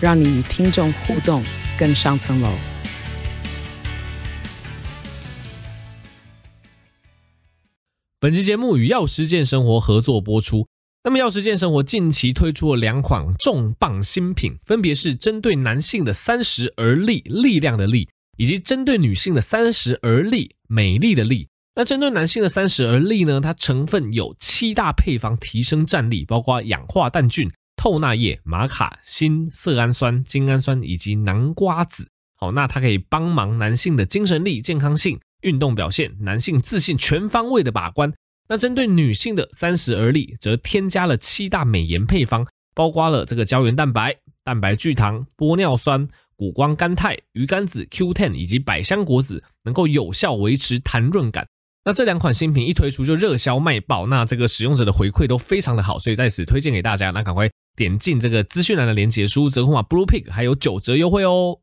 让你与听众互动更上层楼。本期节目与药师健生活合作播出。那么，药师健生活近期推出了两款重磅新品，分别是针对男性的三十而立，力量的力。以及针对女性的三十而立，美丽的力。那针对男性的三十而立呢？它成分有七大配方提升战力，包括氧化氮菌、透纳叶、玛卡、锌、色氨酸、精氨酸以及南瓜子。好，那它可以帮忙男性的精神力、健康性、运动表现、男性自信全方位的把关。那针对女性的三十而立，则添加了七大美颜配方，包括了这个胶原蛋白、蛋白聚糖、玻尿酸。谷胱甘肽、鱼肝子、Q10 以及百香果籽能够有效维持弹润感。那这两款新品一推出就热销卖爆，那这个使用者的回馈都非常的好，所以在此推荐给大家。那赶快点进这个资讯栏的连接，输入折扣码 Bluepig 还有九折优惠哦。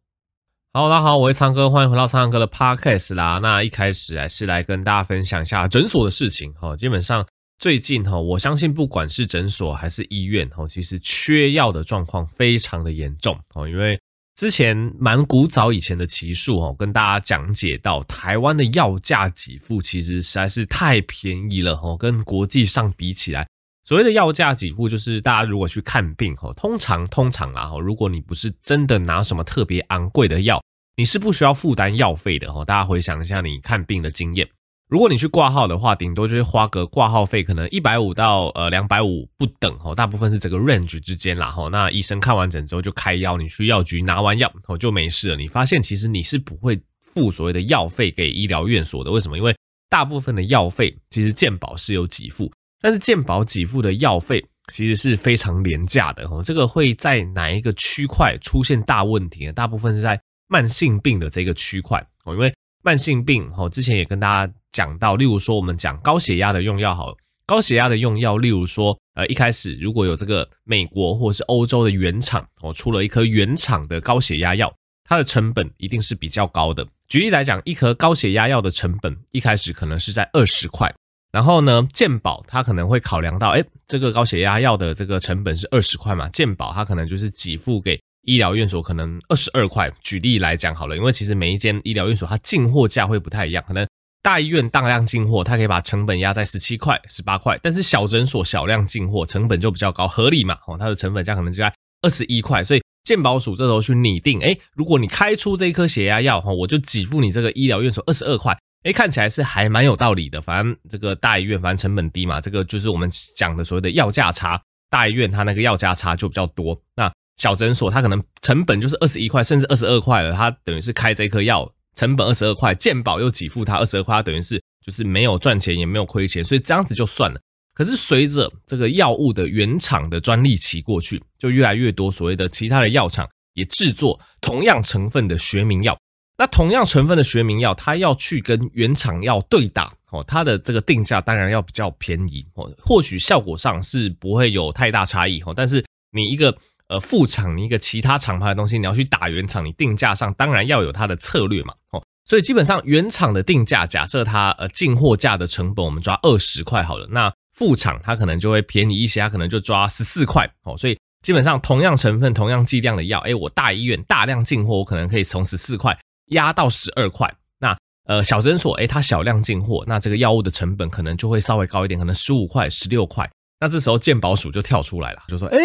好，大家好，我是苍哥，欢迎回到苍哥的 Podcast 啦。那一开始还是来跟大家分享一下诊所的事情哈。基本上最近哈，我相信不管是诊所还是医院哈，其实缺药的状况非常的严重哦，因为。之前蛮古早以前的奇数哦，跟大家讲解到台湾的药价给付其实实在是太便宜了哦，跟国际上比起来，所谓的药价给付就是大家如果去看病哈，通常通常啦哈，如果你不是真的拿什么特别昂贵的药，你是不需要负担药费的哦。大家回想一下你看病的经验。如果你去挂号的话，顶多就是花个挂号费，可能一百五到呃两百五不等哈，大部分是这个 range 之间啦哈。那医生看完诊之后就开药，你去药局拿完药哦就没事了。你发现其实你是不会付所谓的药费给医疗院所的，为什么？因为大部分的药费其实健保是有给付，但是健保给付的药费其实是非常廉价的哦。这个会在哪一个区块出现大问题呢？大部分是在慢性病的这个区块哦，因为慢性病哦，之前也跟大家。讲到，例如说，我们讲高血压的用药，好，高血压的用药，例如说，呃，一开始如果有这个美国或是欧洲的原厂哦，出了一颗原厂的高血压药，它的成本一定是比较高的。举例来讲，一颗高血压药的成本一开始可能是在二十块，然后呢，健保它可能会考量到，哎，这个高血压药的这个成本是二十块嘛，健保它可能就是给付给医疗院所可能二十二块。举例来讲好了，因为其实每一间医疗院所它进货价会不太一样，可能。大医院大量进货，它可以把成本压在十七块、十八块，但是小诊所小量进货，成本就比较高，合理嘛？哦，它的成本价可能就在二十一块，所以健保署这时候去拟定，诶，如果你开出这一颗血压药，哈，我就给付你这个医疗院所二十二块，诶，看起来是还蛮有道理的。反正这个大医院反正成本低嘛，这个就是我们讲的所谓的药价差，大医院它那个药价差就比较多，那小诊所它可能成本就是二十一块，甚至二十二块了，它等于是开这颗药。成本二十二块，健保又给付他二十二块，等于是就是没有赚钱也没有亏钱，所以这样子就算了。可是随着这个药物的原厂的专利期过去，就越来越多所谓的其他的药厂也制作同样成分的学名药。那同样成分的学名药，它要去跟原厂药对打哦，它的这个定价当然要比较便宜哦，或许效果上是不会有太大差异哦，但是你一个。呃，副厂你一个其他厂牌的东西，你要去打原厂，你定价上当然要有它的策略嘛，哦，所以基本上原厂的定价，假设它呃进货价的成本我们抓二十块好了，那副厂它可能就会便宜一些，它可能就抓十四块哦，所以基本上同样成分、同样剂量的药，诶，我大医院大量进货，我可能可以从十四块压到十二块，那呃小诊所，诶，它小量进货，那这个药物的成本可能就会稍微高一点，可能十五块、十六块，那这时候健保署就跳出来了，就说，诶。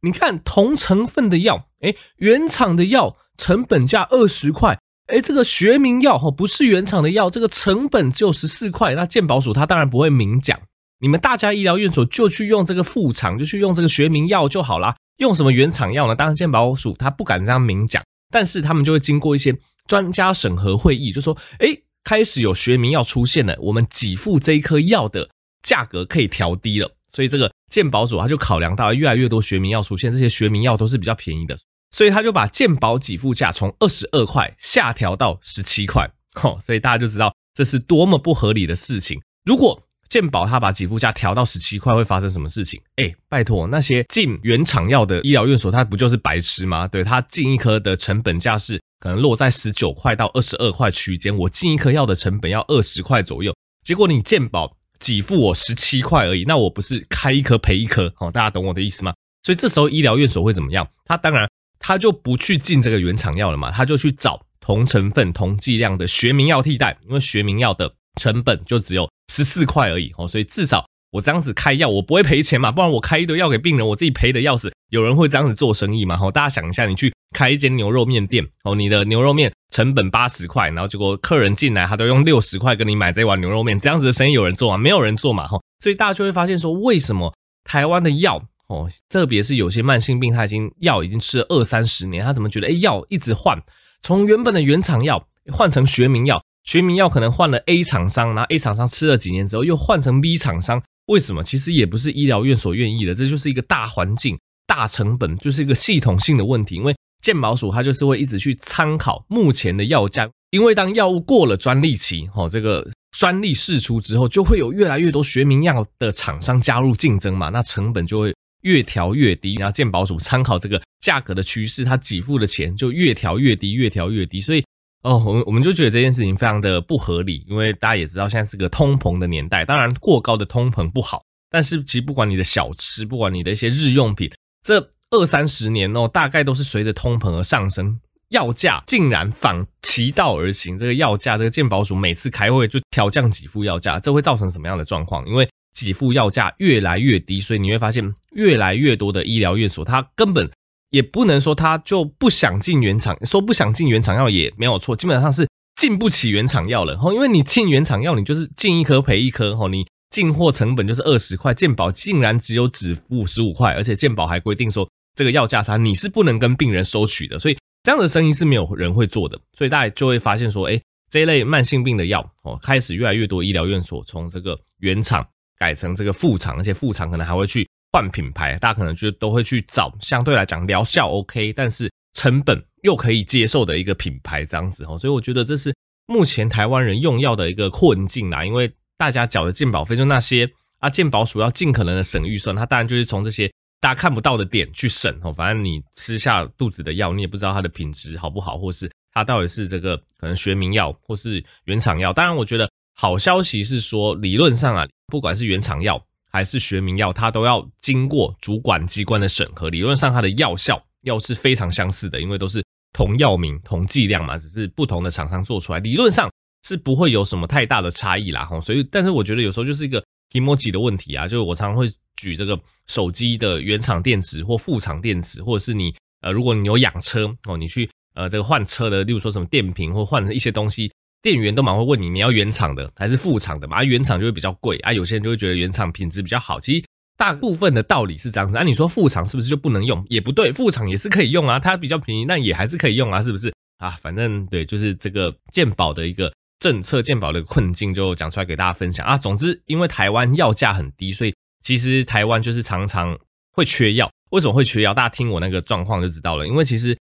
你看同成分的药，诶，原厂的药成本价二十块，诶，这个学名药哈不是原厂的药，这个成本就十四块。那健保署他当然不会明讲，你们大家医疗院所就去用这个副厂，就去用这个学名药就好啦。用什么原厂药呢？当然健保署他不敢这样明讲，但是他们就会经过一些专家审核会议，就说，诶，开始有学名药出现了，我们给付这一颗药的价格可以调低了。所以这个健保组他就考量到越来越多学名药出现，这些学名药都是比较便宜的，所以他就把健保给付价从二十二块下调到十七块，吼，所以大家就知道这是多么不合理的事情。如果健保他把给付价调到十七块，会发生什么事情？哎，拜托，那些进原厂药的医疗院所，它不就是白痴吗？对，它进一颗的成本价是可能落在十九块到二十二块区间，我进一颗药的成本要二十块左右，结果你健保给付我十七块而已，那我不是开一颗赔一颗？哦，大家懂我的意思吗？所以这时候医疗院所会怎么样？他当然他就不去进这个原厂药了嘛，他就去找同成分、同剂量的学名药替代，因为学名药的成本就只有。十四块而已哦，所以至少我这样子开药，我不会赔钱嘛，不然我开一堆药给病人，我自己赔的要死。有人会这样子做生意吗？大家想一下，你去开一间牛肉面店哦，你的牛肉面成本八十块，然后结果客人进来，他都用六十块跟你买这碗牛肉面，这样子的生意有人做吗？没有人做嘛，所以大家就会发现说，为什么台湾的药哦，特别是有些慢性病，他已经药已经吃了二三十年，他怎么觉得诶，药一直换，从原本的原厂药换成学名药。学名药可能换了 A 厂商，然后 A 厂商吃了几年之后又换成 B 厂商，为什么？其实也不是医疗院所愿意的，这就是一个大环境、大成本，就是一个系统性的问题。因为健保署它就是会一直去参考目前的药价，因为当药物过了专利期，哦，这个专利释出之后，就会有越来越多学名药的厂商加入竞争嘛，那成本就会越调越低。然后健保署参考这个价格的趋势，它给付的钱就越调越低，越调越低，所以。哦，我们我们就觉得这件事情非常的不合理，因为大家也知道现在是个通膨的年代，当然过高的通膨不好，但是其实不管你的小吃，不管你的一些日用品，这二三十年哦，大概都是随着通膨而上升，药价竟然反其道而行，这个药价，这个健保署每次开会就调降几副药价，这会造成什么样的状况？因为几副药价越来越低，所以你会发现越来越多的医疗院所，它根本。也不能说他就不想进原厂，说不想进原厂药也没有错，基本上是进不起原厂药了。因为你进原厂药，你就是进一颗赔一颗，你进货成本就是二十块，健保竟然只有只付十五块，而且健保还规定说这个药价差你是不能跟病人收取的，所以这样的生意是没有人会做的。所以大家就会发现说，哎，这一类慢性病的药哦，开始越来越多医疗院所从这个原厂改成这个副厂，而且副厂可能还会去。换品牌，大家可能就都会去找相对来讲疗效 OK，但是成本又可以接受的一个品牌这样子哦，所以我觉得这是目前台湾人用药的一个困境啦。因为大家缴的健保费就那些啊，健保署要尽可能的省预算，它当然就是从这些大家看不到的点去省哦。反正你吃下肚子的药，你也不知道它的品质好不好，或是它到底是这个可能学名药或是原厂药。当然，我觉得好消息是说，理论上啊，不管是原厂药。还是学名药，它都要经过主管机关的审核。理论上，它的药效药是非常相似的，因为都是同药名、同剂量嘛，只是不同的厂商做出来，理论上是不会有什么太大的差异啦。吼，所以，但是我觉得有时候就是一个 kimochi 的问题啊，就是我常常会举这个手机的原厂电池或副厂电池，或者是你呃，如果你有养车哦，你去呃这个换车的，例如说什么电瓶或换成一些东西。店员都蛮会问你，你要原厂的还是副厂的嘛？啊，原厂就会比较贵啊，有些人就会觉得原厂品质比较好。其实大部分的道理是这样子啊。你说副厂是不是就不能用？也不对，副厂也是可以用啊，它比较便宜，那也还是可以用啊，是不是啊？反正对，就是这个健保的一个政策，健保的困境就讲出来给大家分享啊。总之，因为台湾药价很低，所以其实台湾就是常常会缺药。为什么会缺药？大家听我那个状况就知道了。因为其实。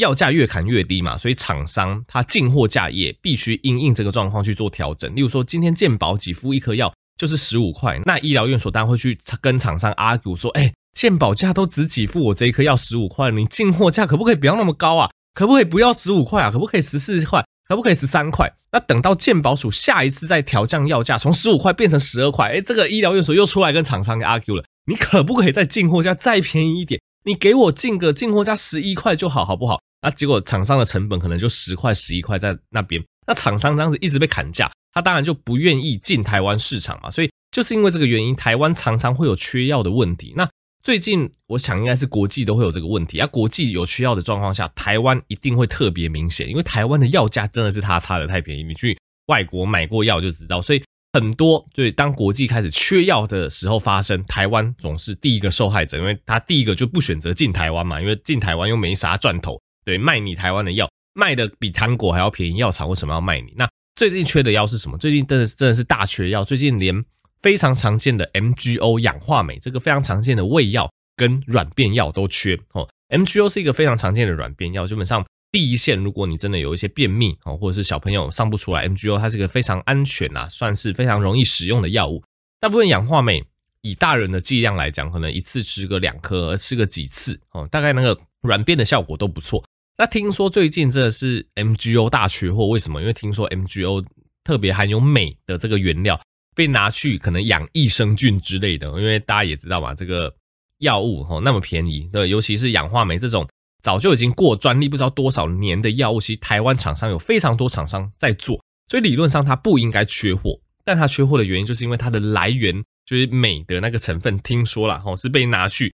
药价越砍越低嘛，所以厂商他进货价也必须因应这个状况去做调整。例如说，今天健保给付一颗药就是十五块，那医疗院所当然会去跟厂商 argue 说，哎，健保价都只给付我这一颗药十五块，你进货价可不可以不要那么高啊？可不可以不要十五块啊？可不可以十四块？可不可以十三块？那等到健保署下一次再调降药价，从十五块变成十二块，哎，这个医疗院所又出来跟厂商 argue 了，你可不可以再进货价再便宜一点？你给我进个进货价十一块就好，好不好？那结果厂商的成本可能就十块、十一块在那边，那厂商这样子一直被砍价，他当然就不愿意进台湾市场嘛。所以就是因为这个原因，台湾常常会有缺药的问题。那最近我想应该是国际都会有这个问题啊。国际有缺药的状况下，台湾一定会特别明显，因为台湾的药价真的是他差的太便宜。你去外国买过药就知道，所以很多就是当国际开始缺药的时候发生，台湾总是第一个受害者，因为他第一个就不选择进台湾嘛，因为进台湾又没啥赚头。对，卖你台湾的药，卖的比糖果还要便宜，药厂为什么要卖你？那最近缺的药是什么？最近真的真的是大缺药，最近连非常常见的 MGO 氧化镁这个非常常见的胃药跟软便药都缺哦。MGO 是一个非常常见的软便药，基本上第一线，如果你真的有一些便秘哦，或者是小朋友上不出来，MGO 它是一个非常安全啊，算是非常容易使用的药物。大部分氧化镁以大人的剂量来讲，可能一次吃个两颗，吃个几次哦，大概那个软便的效果都不错。那听说最近这是 MGO 大缺货，为什么？因为听说 MGO 特别含有镁的这个原料被拿去可能养益生菌之类的，因为大家也知道嘛，这个。药物哦，那么便宜，对，尤其是氧化镁这种早就已经过专利不知道多少年的药物，其实台湾厂商有非常多厂商在做，所以理论上它不应该缺货。但它缺货的原因就是因为它的来源就是镁的那个成分，听说了哈，是被拿去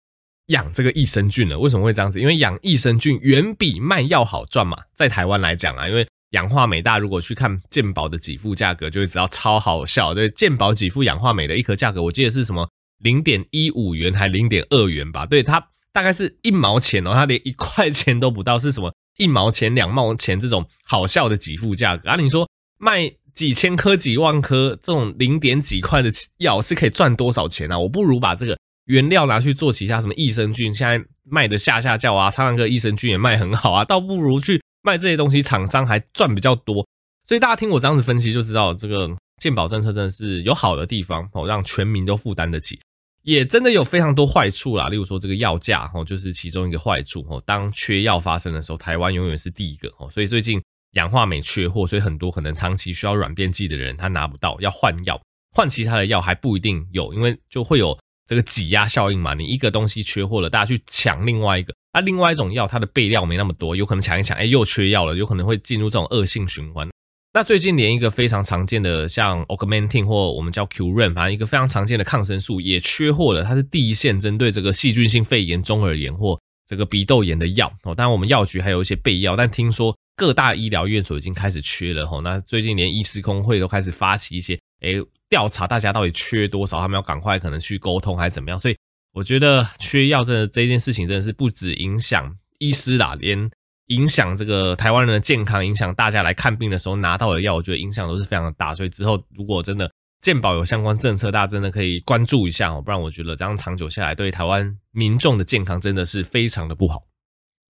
养这个益生菌了。为什么会这样子？因为养益生菌远比卖药好赚嘛，在台湾来讲啊，因为氧化镁大家如果去看健保的给付价格，就会知道超好笑。对，健保给付氧化镁的一颗价格，我记得是什么？零点一五元还零点二元吧？对，它大概是一毛钱哦，它连一块钱都不到，是什么一毛钱、两毛钱这种好笑的给付价格啊？你说卖几千颗、几万颗这种零点几块的药是可以赚多少钱啊？我不如把这个原料拿去做其他什么益生菌，现在卖的下下叫啊，苍蓝鸽益生菌也卖很好啊，倒不如去卖这些东西，厂商还赚比较多。所以大家听我这样子分析就知道，这个健保政策真的是有好的地方哦，让全民都负担得起。也真的有非常多坏处啦，例如说这个药价哦，就是其中一个坏处哦。当缺药发生的时候，台湾永远是第一个哦。所以最近氧化镁缺货，所以很多可能长期需要软便剂的人他拿不到，要换药，换其他的药还不一定有，因为就会有这个挤压效应嘛。你一个东西缺货了，大家去抢另外一个，那另外一种药它的备料没那么多，有可能抢一抢，哎，又缺药了，有可能会进入这种恶性循环。那最近连一个非常常见的像 Augmentin 或我们叫 Curane，反正一个非常常见的抗生素也缺货了。它是第一线针对这个细菌性肺炎、中耳炎或这个鼻窦炎的药哦。当然我们药局还有一些备药，但听说各大医疗院所已经开始缺了哦。那最近连医师工会都开始发起一些诶调查，大家到底缺多少，他们要赶快可能去沟通还是怎么样。所以我觉得缺药这这件事情真的是不止影响医师啦，连。影响这个台湾人的健康，影响大家来看病的时候拿到的药，我觉得影响都是非常的大。所以之后如果真的健保有相关政策，大家真的可以关注一下哦，不然我觉得这样长久下来，对台湾民众的健康真的是非常的不好。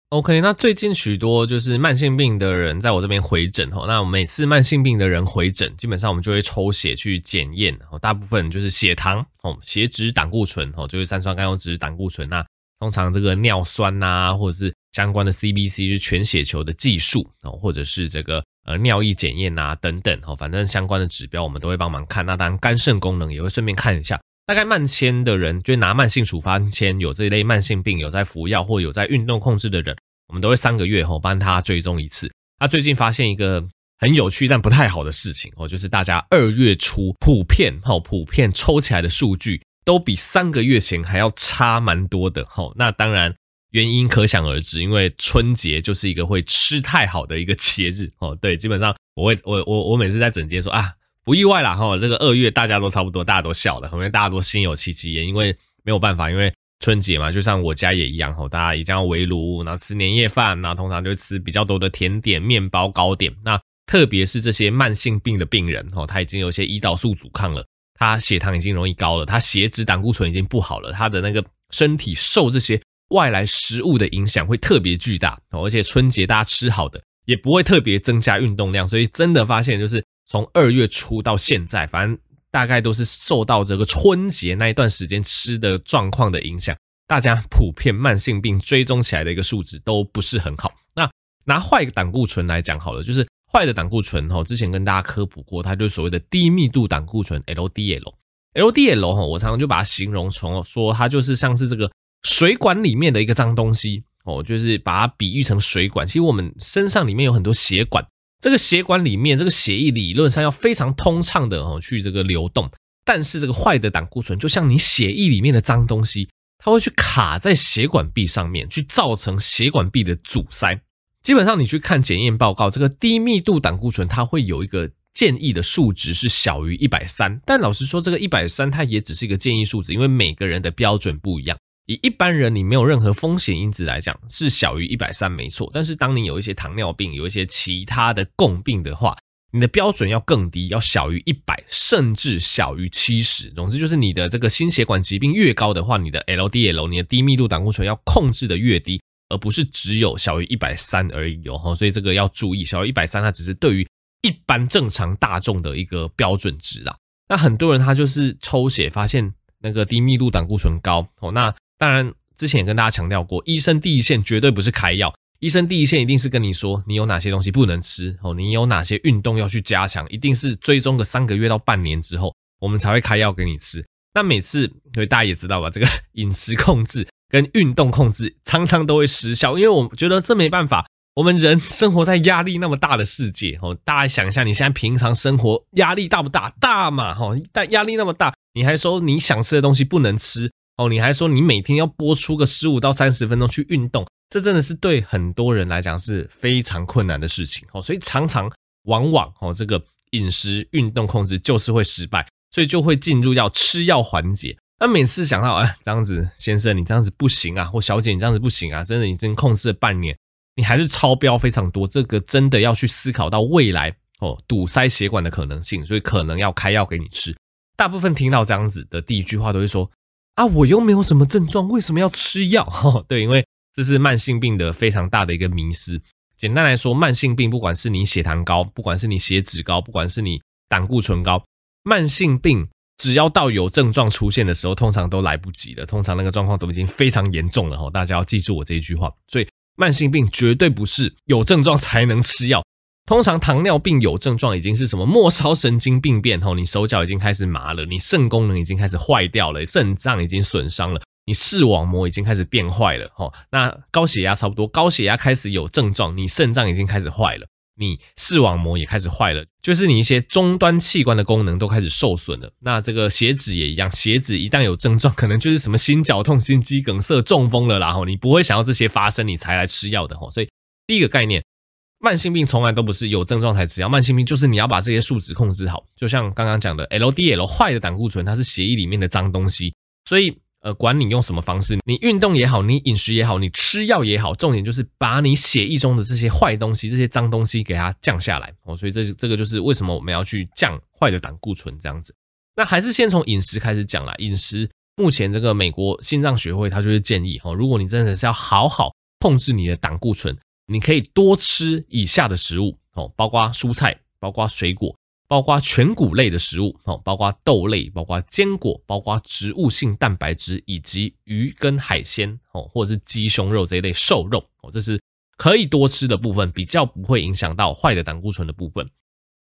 OK，那最近许多就是慢性病的人在我这边回诊哦，那每次慢性病的人回诊，基本上我们就会抽血去检验哦，大部分就是血糖哦、血脂、胆固醇哦，就是三酸甘油酯、胆固醇那。通常这个尿酸呐、啊，或者是相关的 CBC，就是全血球的计数哦，或者是这个呃尿液检验呐等等哦，反正相关的指标我们都会帮忙看。那当然肝肾功能也会顺便看一下。大概慢签的人，就拿慢性处方签，有这一类慢性病，有在服药或有在运动控制的人，我们都会三个月后帮他追踪一次。他最近发现一个很有趣但不太好的事情哦，就是大家二月初普遍 哈普遍抽起来的数据。都比三个月前还要差蛮多的，齁，那当然原因可想而知，因为春节就是一个会吃太好的一个节日，哦，对，基本上我会我我我每次在整间说啊，不意外啦，齁，这个二月大家都差不多，大家都笑了，后面大家都心有戚戚焉，因为没有办法，因为春节嘛，就像我家也一样，齁，大家一定要围炉，然后吃年夜饭，然后通常就吃比较多的甜点、面包、糕点，那特别是这些慢性病的病人，齁，他已经有些胰岛素阻抗了。他血糖已经容易高了，他血脂、胆固醇已经不好了，他的那个身体受这些外来食物的影响会特别巨大，而且春节大家吃好的也不会特别增加运动量，所以真的发现就是从二月初到现在，反正大概都是受到这个春节那一段时间吃的状况的影响，大家普遍慢性病追踪起来的一个数值都不是很好。那拿坏胆固醇来讲好了，就是。坏的胆固醇哈，之前跟大家科普过，它就是所谓的低密度胆固醇 LDL。LDL 哈，我常常就把它形容成说，它就是像是这个水管里面的一个脏东西哦，就是把它比喻成水管。其实我们身上里面有很多血管，这个血管里面这个血液理论上要非常通畅的哦去这个流动，但是这个坏的胆固醇就像你血液里面的脏东西，它会去卡在血管壁上面，去造成血管壁的阻塞。基本上你去看检验报告，这个低密度胆固醇它会有一个建议的数值是小于一百三，但老实说，这个一百三它也只是一个建议数值，因为每个人的标准不一样。以一般人你没有任何风险因子来讲，是小于一百三没错。但是当你有一些糖尿病，有一些其他的共病的话，你的标准要更低，要小于一百，甚至小于七十。总之就是你的这个心血管疾病越高的话，你的 LDL，你的低密度胆固醇要控制的越低。而不是只有小于一百三而已哦。所以这个要注意，小于一百三，它只是对于一般正常大众的一个标准值啦。那很多人他就是抽血发现那个低密度胆固醇高哦。那当然之前也跟大家强调过，医生第一线绝对不是开药，医生第一线一定是跟你说你有哪些东西不能吃哦，你有哪些运动要去加强，一定是追踪个三个月到半年之后，我们才会开药给你吃。那每次，所以大家也知道吧，这个饮食控制跟运动控制常常都会失效，因为我觉得这没办法。我们人生活在压力那么大的世界，哦，大家想一下，你现在平常生活压力大不大？大嘛，哈，但压力那么大，你还说你想吃的东西不能吃，哦，你还说你每天要播出个十五到三十分钟去运动，这真的是对很多人来讲是非常困难的事情，哦，所以常常往往哦，这个饮食运动控制就是会失败。所以就会进入要吃药环节。那每次想到，哎，这样子，先生你这样子不行啊，或小姐你这样子不行啊，真的已经控制了半年，你还是超标非常多，这个真的要去思考到未来哦，堵塞血管的可能性，所以可能要开药给你吃。大部分听到这样子的第一句话都会说，啊，我又没有什么症状，为什么要吃药？哦，对，因为这是慢性病的非常大的一个迷思。简单来说，慢性病不管是你血糖高，不管是你血脂高，不管是你胆固醇高。慢性病只要到有症状出现的时候，通常都来不及了。通常那个状况都已经非常严重了哈，大家要记住我这一句话。所以慢性病绝对不是有症状才能吃药。通常糖尿病有症状已经是什么末梢神经病变哈，你手脚已经开始麻了，你肾功能已经开始坏掉了，肾脏已经损伤了，你视网膜已经开始变坏了吼。那高血压差不多，高血压开始有症状，你肾脏已经开始坏了。你视网膜也开始坏了，就是你一些终端器官的功能都开始受损了。那这个血脂也一样，血脂一旦有症状，可能就是什么心绞痛、心肌梗塞、中风了。然后你不会想要这些发生，你才来吃药的吼。所以第一个概念，慢性病从来都不是有症状才吃药，慢性病就是你要把这些数值控制好。就像刚刚讲的，LDL 坏的胆固醇，它是血液里面的脏东西，所以。呃，管你用什么方式，你运动也好，你饮食也好，你吃药也好，重点就是把你血液中的这些坏东西、这些脏东西给它降下来哦。所以这这个就是为什么我们要去降坏的胆固醇这样子。那还是先从饮食开始讲啦。饮食目前这个美国心脏学会它就是建议哦，如果你真的是要好好控制你的胆固醇，你可以多吃以下的食物哦，包括蔬菜，包括水果。包括全谷类的食物，哦，包括豆类，包括坚果，包括植物性蛋白质，以及鱼跟海鲜，哦，或者是鸡胸肉这一类瘦肉，哦，这是可以多吃的部分，比较不会影响到坏的胆固醇的部分。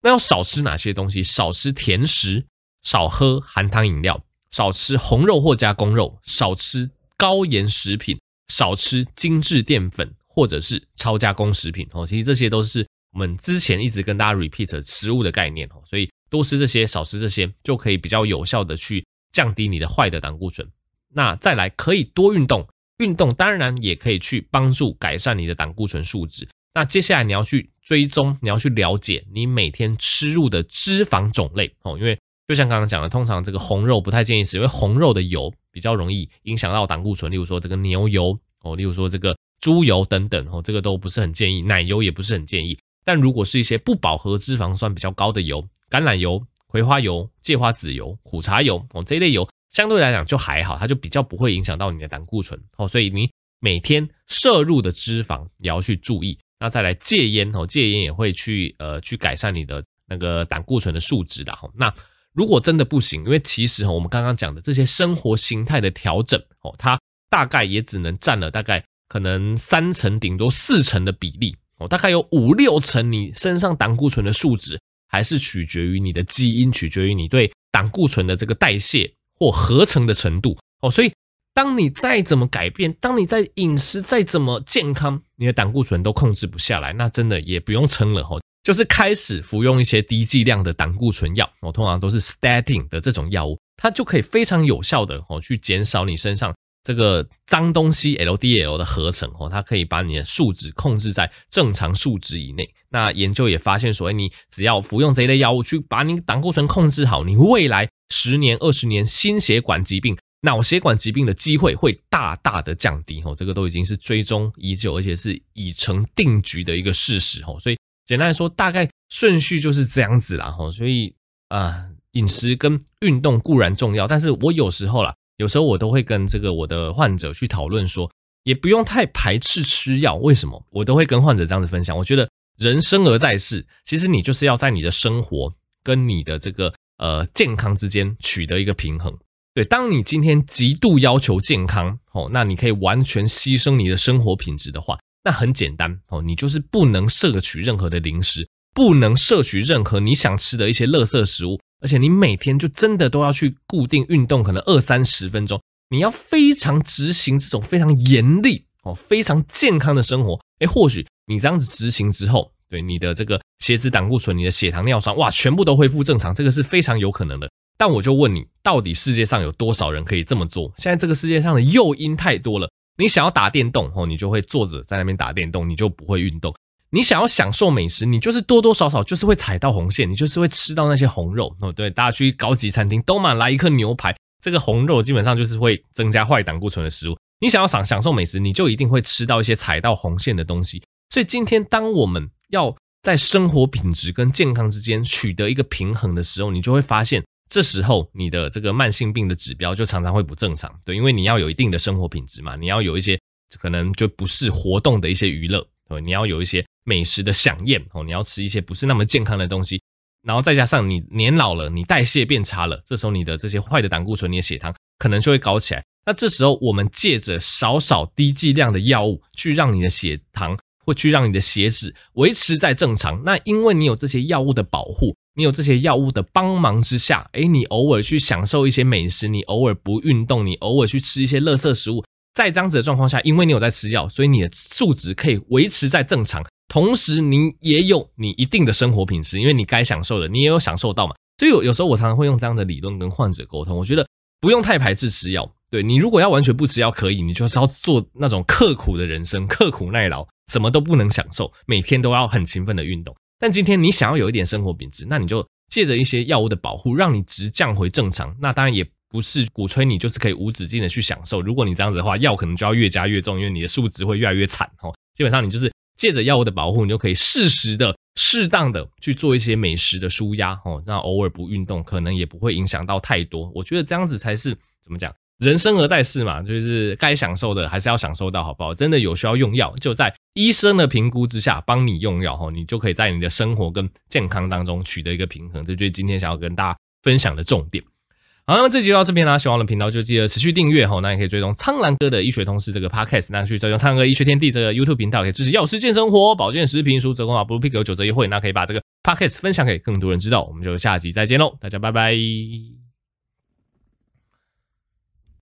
那要少吃哪些东西？少吃甜食，少喝含糖饮料，少吃红肉或加工肉，少吃高盐食品，少吃精致淀粉或者是超加工食品，哦，其实这些都是。我们之前一直跟大家 repeat 食物的概念哦，所以多吃这些，少吃这些，就可以比较有效的去降低你的坏的胆固醇。那再来可以多运动，运动当然也可以去帮助改善你的胆固醇数值。那接下来你要去追踪，你要去了解你每天吃入的脂肪种类哦，因为就像刚刚讲的，通常这个红肉不太建议吃，因为红肉的油比较容易影响到胆固醇，例如说这个牛油哦，例如说这个猪油等等哦，这个都不是很建议，奶油也不是很建议。但如果是一些不饱和脂肪酸比较高的油，橄榄油、葵花油、芥花籽油、苦茶油哦，这一类油相对来讲就还好，它就比较不会影响到你的胆固醇哦，所以你每天摄入的脂肪也要去注意。那再来戒烟哦，戒烟也会去呃去改善你的那个胆固醇的数值的哈。那如果真的不行，因为其实哈我们刚刚讲的这些生活形态的调整哦，它大概也只能占了大概可能三成顶多四成的比例。哦，大概有五六成，你身上胆固醇的数值还是取决于你的基因，取决于你对胆固醇的这个代谢或合成的程度。哦，所以当你再怎么改变，当你在饮食再怎么健康，你的胆固醇都控制不下来，那真的也不用撑了哦，就是开始服用一些低剂量的胆固醇药，哦，通常都是 statin 的这种药物，它就可以非常有效的哦去减少你身上。这个脏东西 LDL 的合成哦，它可以把你的数值控制在正常数值以内。那研究也发现说，你只要服用这一类药物去把你胆固醇控制好，你未来十年、二十年心血管疾病、脑血管疾病的机会会大大的降低哦。这个都已经是追踪已久，而且是已成定局的一个事实哦。所以简单来说，大概顺序就是这样子啦。所以啊，饮食跟运动固然重要，但是我有时候啦。有时候我都会跟这个我的患者去讨论说，也不用太排斥吃药。为什么？我都会跟患者这样子分享。我觉得人生而在世，其实你就是要在你的生活跟你的这个呃健康之间取得一个平衡。对，当你今天极度要求健康哦，那你可以完全牺牲你的生活品质的话，那很简单哦，你就是不能摄取任何的零食，不能摄取任何你想吃的一些垃圾食物，而且你每天就真的都要去固定运动，可能二三十分钟，你要非常执行这种非常严厉哦、非常健康的生活。诶，或许你这样子执行之后，对你的这个血脂、胆固醇、你的血糖、尿酸，哇，全部都恢复正常，这个是非常有可能的。但我就问你，到底世界上有多少人可以这么做？现在这个世界上的诱因太多了。你想要打电动哦，你就会坐着在那边打电动，你就不会运动。你想要享受美食，你就是多多少少就是会踩到红线，你就是会吃到那些红肉哦。对，大家去高级餐厅都嘛来一颗牛排，这个红肉基本上就是会增加坏胆固醇的食物。你想要享享受美食，你就一定会吃到一些踩到红线的东西。所以今天当我们要在生活品质跟健康之间取得一个平衡的时候，你就会发现。这时候你的这个慢性病的指标就常常会不正常，对，因为你要有一定的生活品质嘛，你要有一些可能就不是活动的一些娱乐，对，你要有一些美食的享宴哦，你要吃一些不是那么健康的东西，然后再加上你年老了，你代谢变差了，这时候你的这些坏的胆固醇、你的血糖可能就会高起来。那这时候我们借着少少低剂量的药物去让你的血糖或去让你的血脂维持在正常，那因为你有这些药物的保护。你有这些药物的帮忙之下，诶，你偶尔去享受一些美食，你偶尔不运动，你偶尔去吃一些垃圾食物，在这样子的状况下，因为你有在吃药，所以你的数值可以维持在正常，同时你也有你一定的生活品质，因为你该享受的你也有享受到嘛。所以有有时候我常常会用这样的理论跟患者沟通，我觉得不用太排斥吃药。对，你如果要完全不吃药可以，你就是要做那种刻苦的人生，刻苦耐劳，什么都不能享受，每天都要很勤奋的运动。但今天你想要有一点生活品质，那你就借着一些药物的保护，让你值降回正常。那当然也不是鼓吹你就是可以无止境的去享受。如果你这样子的话，药可能就要越加越重，因为你的数值会越来越惨哦。基本上你就是借着药物的保护，你就可以适时的、适当的去做一些美食的舒压哦。那偶尔不运动，可能也不会影响到太多。我觉得这样子才是怎么讲？人生而在世嘛，就是该享受的还是要享受到，好不好？真的有需要用药，就在医生的评估之下帮你用药哈，你就可以在你的生活跟健康当中取得一个平衡。这就是今天想要跟大家分享的重点。好，那么这集就到这边啦，喜欢我的频道就记得持续订阅哈，那也可以追踪苍兰哥的医学通识这个 podcast，那去追踪苍兰哥医学天地这个 YouTube 频道，可以支持药师健生活保健食品书折扣码 Blue Pick 有九折优惠，那可以把这个 podcast 分享给更多人知道。我们就下集再见喽，大家拜拜。